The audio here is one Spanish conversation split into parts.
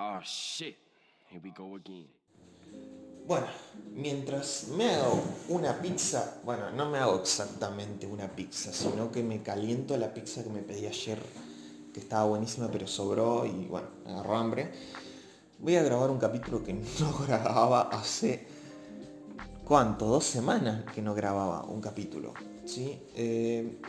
Oh shit. Here we go again. Bueno, mientras me hago una pizza, bueno, no me hago exactamente una pizza, sino que me caliento la pizza que me pedí ayer, que estaba buenísima pero sobró y bueno, agarró hambre. Voy a grabar un capítulo que no grababa hace, ¿cuánto? Dos semanas que no grababa un capítulo. ¿sí? Eh,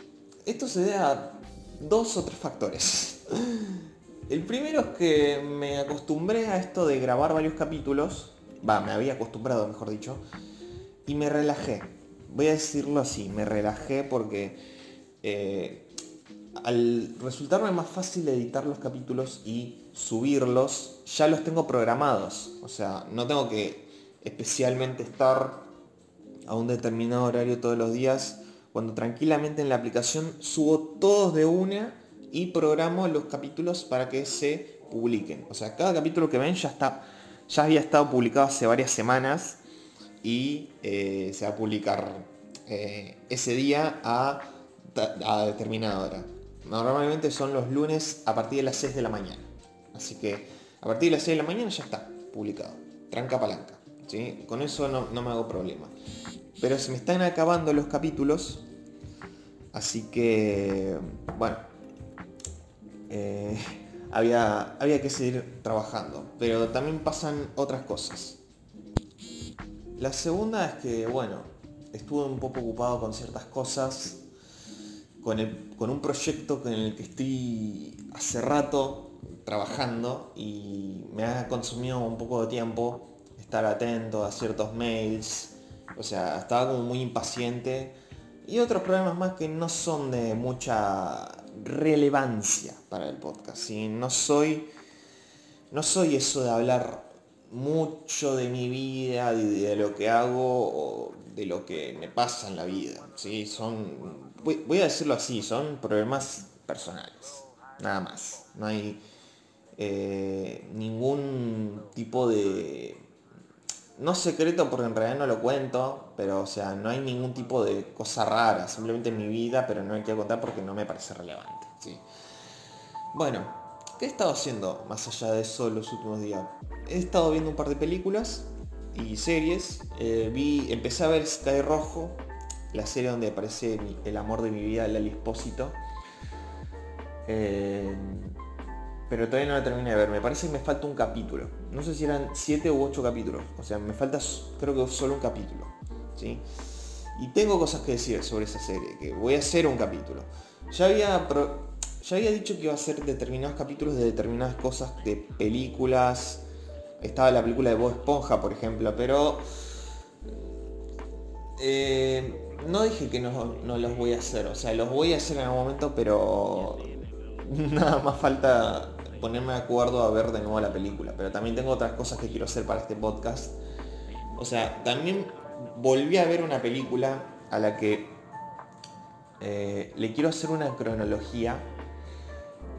esto se debe a dos o tres factores. El primero es que me acostumbré a esto de grabar varios capítulos, va, me había acostumbrado, mejor dicho, y me relajé. Voy a decirlo así, me relajé porque eh, al resultarme más fácil editar los capítulos y subirlos, ya los tengo programados. O sea, no tengo que especialmente estar a un determinado horario todos los días, cuando tranquilamente en la aplicación subo todos de una y programo los capítulos para que se publiquen. O sea, cada capítulo que ven ya está, ya había estado publicado hace varias semanas y eh, se va a publicar eh, ese día a, determinada hora. Normalmente son los lunes a partir de las 6 de la mañana. Así que a partir de las 6 de la mañana ya está publicado. Tranca palanca. ¿sí? Con eso no, no me hago problema. Pero se me están acabando los capítulos. Así que, bueno, eh, había, había que seguir trabajando. Pero también pasan otras cosas. La segunda es que, bueno, estuve un poco ocupado con ciertas cosas. Con, el- con un proyecto con el que estoy hace rato trabajando y me ha consumido un poco de tiempo estar atento a ciertos mails. O sea, estaba como muy impaciente. Y otros problemas más que no son de mucha relevancia para el podcast. ¿sí? No soy. No soy eso de hablar mucho de mi vida, de, de lo que hago o de lo que me pasa en la vida. ¿sí? Son. Voy, a decirlo así, son problemas personales. Nada más. No hay eh, ningún tipo de no secreto porque en realidad no lo cuento, pero o sea, no hay ningún tipo de cosa rara, simplemente mi vida, pero no hay que contar porque no me parece relevante. ¿sí? Bueno, ¿qué he estado haciendo más allá de eso los últimos días? He estado viendo un par de películas y series. Eh, vi, empecé a ver Sky Rojo, la serie donde aparece el amor de mi vida, Lali Espósito. Eh, pero todavía no la terminé de ver. Me parece que me falta un capítulo. No sé si eran 7 u 8 capítulos. O sea, me falta creo que solo un capítulo. ¿sí? Y tengo cosas que decir sobre esa serie, que voy a hacer un capítulo. Ya había, ya había dicho que iba a hacer determinados capítulos de determinadas cosas, de películas. Estaba la película de Bob Esponja, por ejemplo, pero... eh, no dije que no, no los voy a hacer. O sea, los voy a hacer en algún momento, pero nada más falta ponerme de acuerdo a ver de nuevo la película. Pero también tengo otras cosas que quiero hacer para este podcast. O sea, también volví a ver una película a la que eh, le quiero hacer una cronología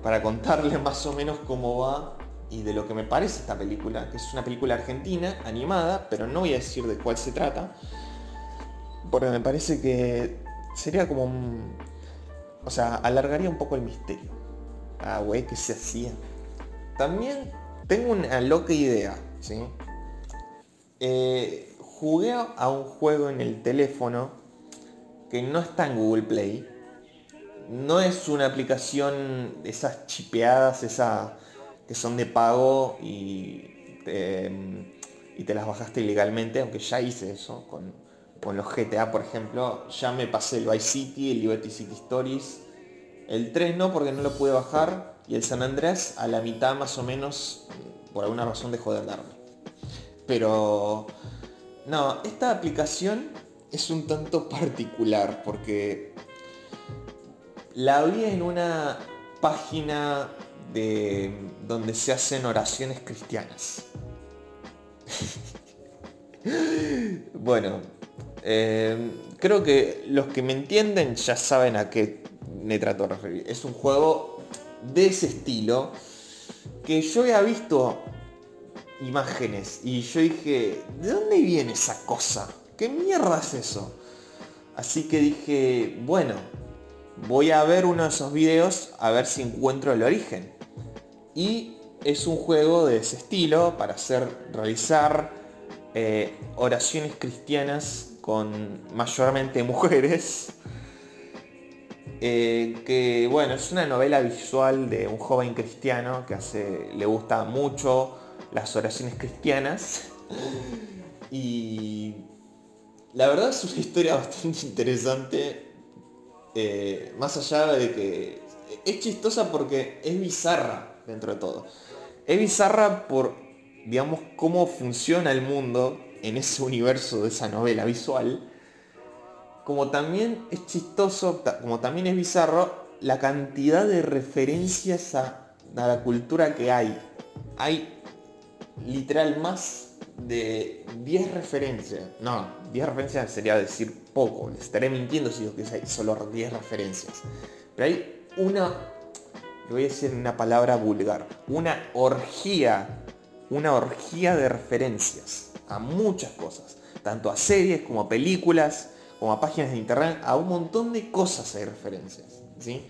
para contarle más o menos cómo va y de lo que me parece esta película, que es una película argentina, animada, pero no voy a decir de cuál se trata, porque me parece que sería como un... O sea, alargaría un poco el misterio. Ah, güey, ¿qué se hacía? También tengo una loca idea, ¿sí? Eh, jugué a un juego en el teléfono que no está en Google Play. No es una aplicación esas chipeadas, esas que son de pago y te, y te las bajaste ilegalmente, aunque ya hice eso con, con los GTA, por ejemplo. Ya me pasé el Vice City, el Liberty City Stories. El 3 no, porque no lo pude bajar. Y el San Andreas a la mitad más o menos, por alguna razón dejó de andarme. Pero... No, esta aplicación es un tanto particular porque la vi en una página de donde se hacen oraciones cristianas. bueno, eh, creo que los que me entienden ya saben a qué me trato de referir. Es un juego de ese estilo que yo había visto imágenes y yo dije, ¿de dónde viene esa cosa? ¿Qué mierda es eso? Así que dije, bueno, voy a ver uno de esos videos a ver si encuentro el origen. Y es un juego de ese estilo para hacer, realizar eh, oraciones cristianas con mayormente mujeres. Eh, que bueno, es una novela visual de un joven cristiano que hace, le gusta mucho las oraciones cristianas. Y la verdad es una historia bastante interesante. eh, más allá de que es chistosa porque es bizarra dentro de todo. Es bizarra por, digamos, cómo funciona el mundo en ese universo de esa novela visual. Como también es chistoso, como también es bizarro, la cantidad de referencias a, la cultura que hay. Hay literal más de 10 referencias. No, 10 referencias sería decir poco. Les estaré mintiendo si digo que hay solo 10 referencias. Pero hay una, le voy a decir una palabra vulgar, una orgía, una orgía de referencias a muchas cosas. Tanto a series como a películas, como a páginas de internet, a un montón de cosas hay referencias. ¿sí?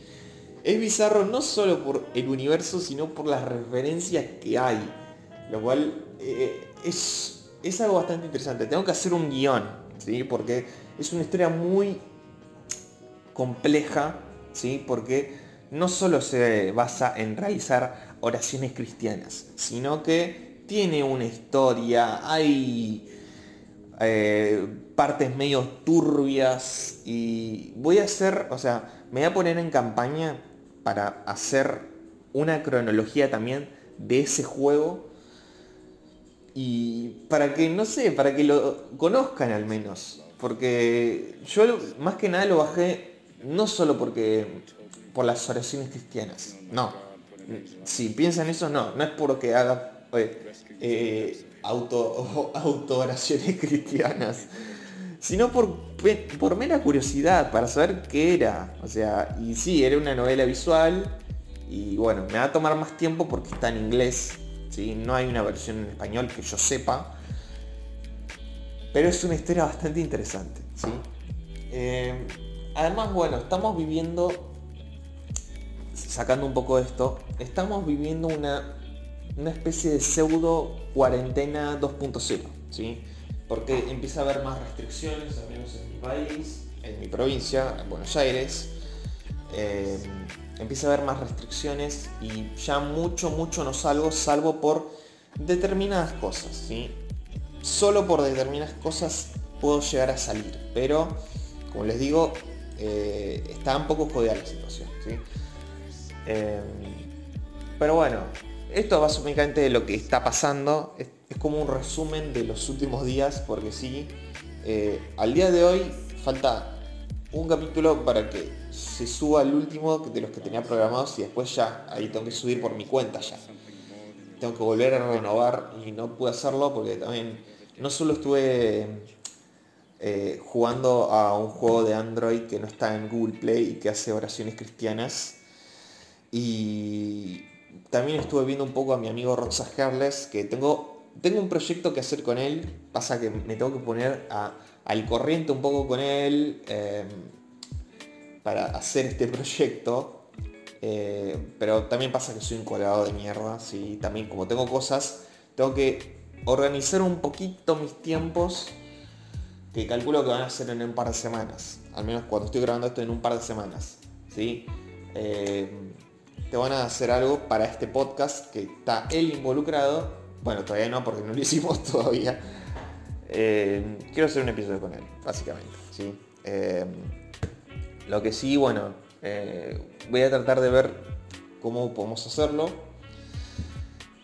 Es bizarro no solo por el universo, sino por las referencias que hay. Lo cual eh, es, es algo bastante interesante. Tengo que hacer un guion, ¿sí? Porque es una historia muy compleja, ¿sí? Porque no solo se basa en realizar oraciones cristianas, sino que tiene una historia, hay eh, partes medio turbias y voy a hacer, o sea, me voy a poner en campaña para hacer una cronología también de ese juego y para que, no sé, para que lo conozcan al menos. Porque yo más que nada lo bajé no solo porque por las oraciones cristianas. No. Si piensan eso, no. No es porque haga eh, eh, auto, auto oraciones cristianas. Sino por, por mera curiosidad, para saber qué era. O sea, y sí, era una novela visual. Y bueno, me va a tomar más tiempo porque está en inglés. ¿sí? No hay una versión en español que yo sepa. Pero es una historia bastante interesante. ¿sí? Eh, además, bueno, estamos viviendo, sacando un poco de esto, estamos viviendo una, una especie de pseudo cuarentena 2.0. ¿sí? Porque empieza a haber más restricciones, al menos en mi país, en mi provincia, en Buenos Aires. Eh, empieza a haber más restricciones y ya mucho, mucho no salgo, salvo por determinadas cosas, ¿sí? Solo por determinadas cosas puedo llegar a salir, pero como les digo, eh, está un poco jodida la situación, ¿sí? Eh, pero bueno, esto es básicamente lo que está pasando, es, como un resumen de los últimos días, porque sí, eh, al día de hoy falta un capítulo para que se suba el último de los que tenía programados y después ya, ahí tengo que subir por mi cuenta ya. Tengo que volver a renovar y no pude hacerlo porque también no solo estuve eh, jugando a un juego de Android que no está en Google Play y que hace oraciones cristianas y también estuve viendo un poco a mi amigo Roxa Herles que tengo, tengo un proyecto que hacer con él, pasa que me tengo que poner al corriente un poco con él eh, para hacer este proyecto. Eh, pero también pasa que soy un colgado de mierda, ¿sí? También como tengo cosas, tengo que organizar un poquito mis tiempos que calculo que van a ser en un par de semanas. Al menos cuando estoy grabando esto en un par de semanas. ¿sí? Eh, te van a hacer algo para este podcast que está él involucrado. Bueno, todavía no porque no lo hicimos todavía. Eh, quiero hacer un episodio con él, básicamente. ¿sí? Eh, lo que sí, bueno, eh, voy a tratar de ver cómo podemos hacerlo.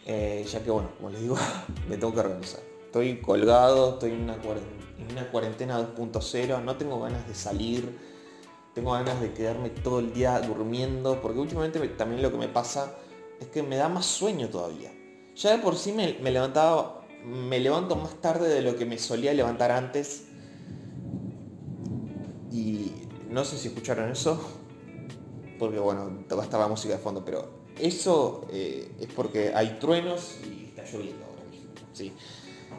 Ya que, bueno, como les digo, me tengo que organizar. Estoy colgado, estoy en una, cuaren- en una cuarentena 2.0, no tengo ganas de salir, tengo ganas de quedarme todo el día durmiendo, porque últimamente me- también lo que me pasa es que me da más sueño todavía. Ya de por sí me, levantaba, me levanto más tarde de lo que me solía levantar antes. Y no sé si escucharon eso, porque bueno, estaba música de fondo, pero eso eh, es porque hay truenos y está lloviendo ahora mismo. ¿sí?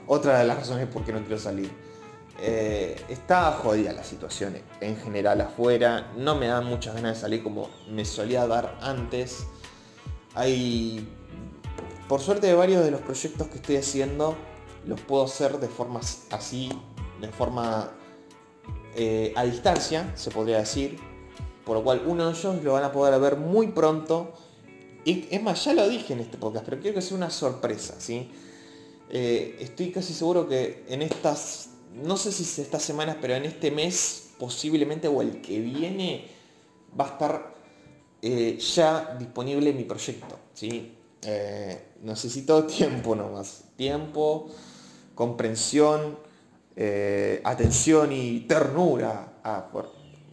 Otra de las razones por qué no quiero salir. Eh, está jodida la situación en general afuera, no me dan muchas ganas de salir como me solía dar antes. Hay por suerte varios de los proyectos que estoy haciendo los puedo hacer de formas así, de forma eh, a distancia, se podría decir. Por lo cual uno de ellos lo van a poder ver muy pronto. Y es más, ya lo dije en este podcast, pero quiero que sea una sorpresa, ¿sí? Eh, estoy casi seguro que en estas, no sé si estas semanas, pero en este mes posiblemente o el que viene va a estar eh, ya disponible mi proyecto, ¿sí? necesito tiempo nomás, tiempo, comprensión, eh, atención y ternura. Ah,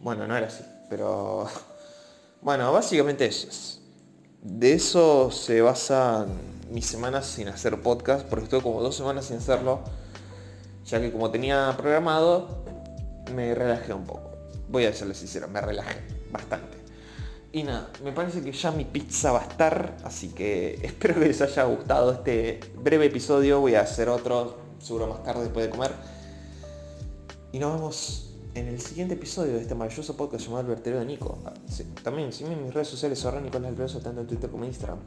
bueno, no era así, pero bueno, básicamente eso es. De eso se basan mis semanas sin hacer podcast, porque estuve como dos semanas sin hacerlo, ya que como tenía programado, me relajé un poco. Voy a serles sincero, me relajé bastante. Y nada, me parece que ya mi pizza va a estar, así que espero que les haya gustado este breve episodio. Voy a hacer otro, seguro más tarde después de comer y nos vemos en el siguiente episodio de este maravilloso podcast llamado El Vertedero de Nico. Ah, también sígueme en mis redes sociales, ahora Nicolás Alveroso, tanto en Twitter como en Instagram.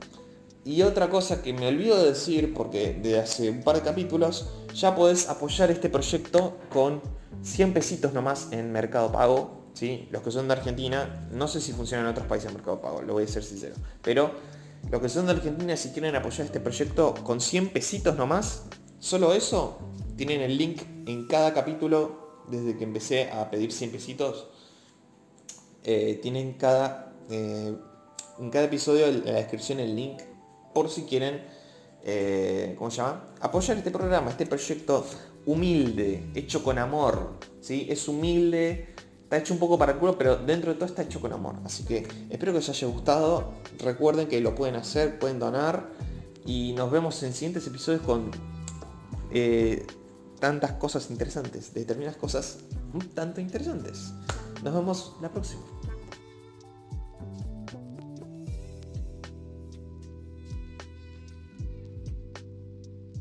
Y otra cosa que me olvido de decir, porque de hace un par de capítulos, ya podés apoyar este proyecto con 100 pesitos nomás en Mercado Pago. ¿sí? Los que son de Argentina, no sé si funciona en otros países en Mercado Pago, lo voy a ser sincero. Pero los que son de Argentina, si quieren apoyar este proyecto con 100 pesitos nomás, solo eso, tienen el link en cada capítulo desde que empecé a pedir 100 pesitos, eh, tienen cada, eh, en cada episodio en la descripción el link por si quieren, eh, ¿cómo se llama? Apoyar este programa, este proyecto humilde, hecho con amor, ¿sí? Es humilde, está hecho un poco para el culo, pero dentro de todo está hecho con amor. Así que espero que os haya gustado. Recuerden que lo pueden hacer, pueden donar. Y nos vemos en siguientes episodios con tantas cosas interesantes, determinadas cosas un tanto interesantes. Nos vemos la próxima.